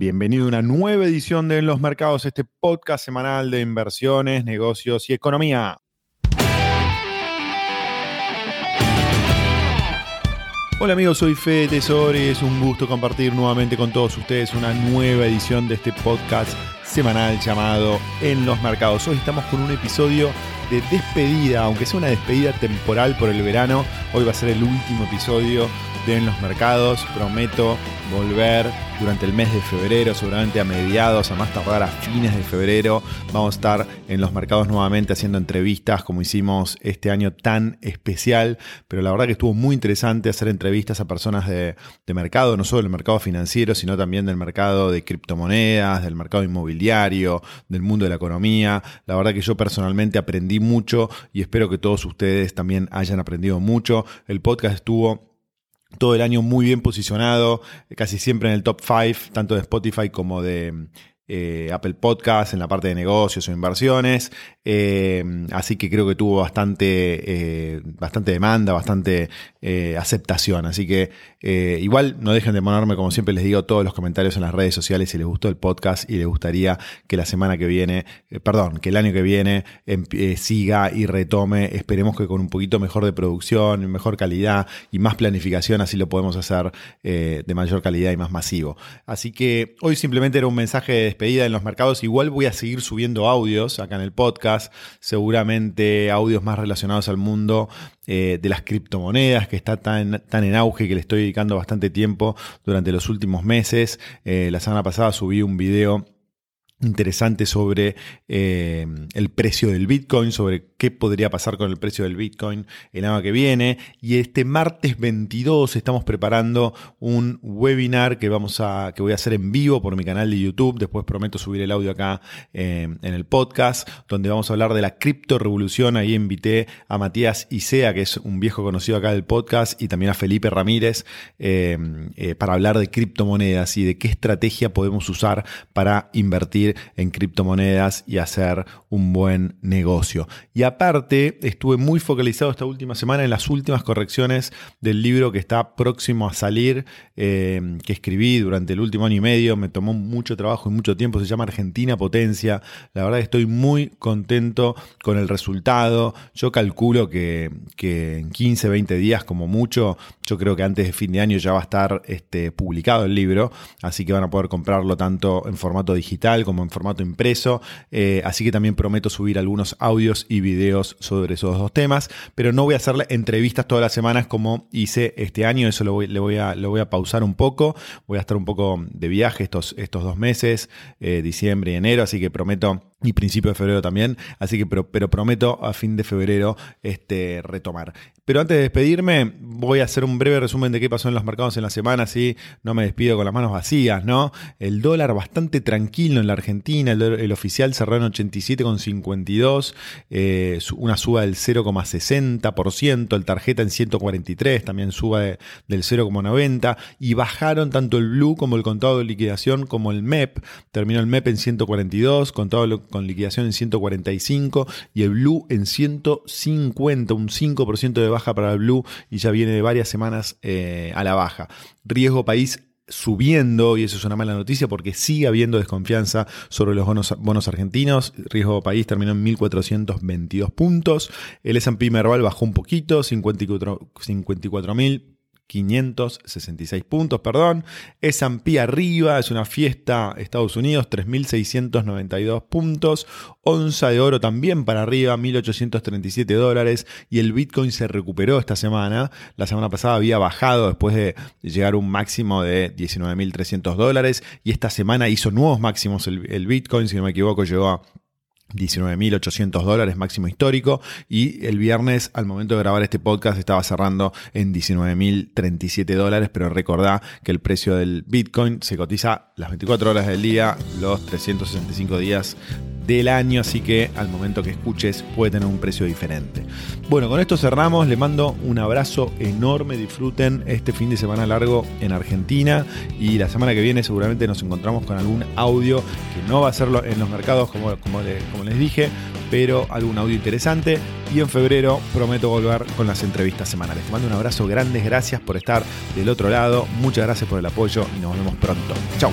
Bienvenido a una nueva edición de En los Mercados, este podcast semanal de inversiones, negocios y economía. Hola amigos, soy Fede Tesori, es un gusto compartir nuevamente con todos ustedes una nueva edición de este podcast semanal llamado En los Mercados. Hoy estamos con un episodio de despedida, aunque sea una despedida temporal por el verano, hoy va a ser el último episodio de En los Mercados, prometo volver durante el mes de febrero, seguramente a mediados, a más tardar a fines de febrero. Vamos a estar en los mercados nuevamente haciendo entrevistas como hicimos este año tan especial, pero la verdad que estuvo muy interesante hacer entrevistas a personas de, mercado, no solo del mercado financiero, sino también del mercado de criptomonedas, del mercado inmobiliario, del mundo de la economía. La verdad que yo personalmente aprendí mucho y espero que todos ustedes también hayan aprendido mucho. El podcast estuvo todo el año muy bien posicionado, casi siempre en el top 5, tanto de Spotify como de eh, Apple Podcast en la parte de negocios o inversiones. Eh, así que creo que tuvo bastante, eh, bastante demanda, bastante aceptación. Así que igual no dejen de ponerme, como siempre les digo, todos los comentarios en las redes sociales si les gustó el podcast y les gustaría que la semana que viene, perdón, que el año que viene siga y retome. Esperemos que con un poquito mejor de producción, mejor calidad y más planificación, así lo podemos hacer de mayor calidad y más masivo. Así que hoy simplemente era un mensaje de despedida en los mercados. Igual voy a seguir subiendo audios acá en el podcast, seguramente audios más relacionados al mundo eh, de las criptomonedas, que está tan, tan en auge, que le estoy dedicando bastante tiempo durante los últimos meses. Eh, la semana pasada subí un video interesante sobre eh, el precio del Bitcoin, sobre qué podría pasar con el precio del Bitcoin el año que viene. Y este martes 22 estamos preparando un webinar que, vamos a, que voy a hacer en vivo por mi canal de YouTube. Después prometo subir el audio acá eh, en el podcast, donde vamos a hablar de la cripto revolución. Ahí invité a Matías Isea, que es un viejo conocido acá del podcast, y también a Felipe Ramírez eh, para hablar de criptomonedas y de qué estrategia podemos usar para invertir en criptomonedas y hacer un buen negocio. Y aparte, estuve muy focalizado esta última semana en las últimas correcciones del libro que está próximo a salir, eh, que escribí durante el último año y medio. Me tomó mucho trabajo y mucho tiempo. Se llama Argentina Potencia. La verdad estoy muy contento con el resultado. Yo calculo que, en 15, 20 días como mucho, yo creo que antes de fin de año ya va a estar este, publicado el libro. Así que van a poder comprarlo tanto en formato digital como en formato impreso, eh, así que también prometo subir algunos audios y videos sobre esos dos temas, pero no voy a hacerle entrevistas todas las semanas como hice este año, eso lo voy, a, lo voy a pausar un poco, voy a estar un poco de viaje estos, estos dos meses, eh, diciembre y enero, así que prometo y principio de febrero también, así que pero, pero, prometo a fin de febrero este, retomar. Pero antes de despedirme, voy a hacer un breve resumen de qué pasó en los mercados en la semana, así no me despido con las manos vacías, ¿no? El dólar bastante tranquilo en la Argentina, el, oficial cerró en 87,52, eh, una suba del 0,60%, el tarjeta en 143, también suba del 0,90, y bajaron tanto el blue como el contado de liquidación como el MEP, terminó el MEP en 142, contado con liquidación en 145 y el Blue en 150, un 5% de baja para el Blue y ya viene de varias semanas eh, a la baja. Riesgo país subiendo, y eso es una mala noticia porque sigue habiendo desconfianza sobre los bonos, argentinos. Riesgo país terminó en 1.422 puntos. El S&P Merval bajó un poquito, 54.000. 566 puntos, perdón. S&P arriba, es una fiesta Estados Unidos, 3.692 puntos. Onza de oro también para arriba, 1.837 dólares. Y el Bitcoin se recuperó esta semana. La semana pasada había bajado después de llegar a un máximo de 19.300 dólares. Y esta semana hizo nuevos máximos el, el Bitcoin, si no me equivoco, llegó a 19.800 dólares máximo histórico. Y el viernes al momento de grabar este podcast estaba cerrando en 19.037 dólares, pero recordá que el precio del Bitcoin se cotiza las 24 horas del día, los 365 días del año, así que al momento que escuches puede tener un precio diferente. Bueno, con esto cerramos, le mando un abrazo enorme, disfruten este fin de semana largo en Argentina y la semana que viene seguramente nos encontramos con algún audio que no va a serlo en los mercados como les dije, pero algún audio interesante y en febrero prometo volver con las entrevistas semanales. Te mando un abrazo, grandes gracias por estar del otro lado, muchas gracias por el apoyo y nos vemos pronto. Chao.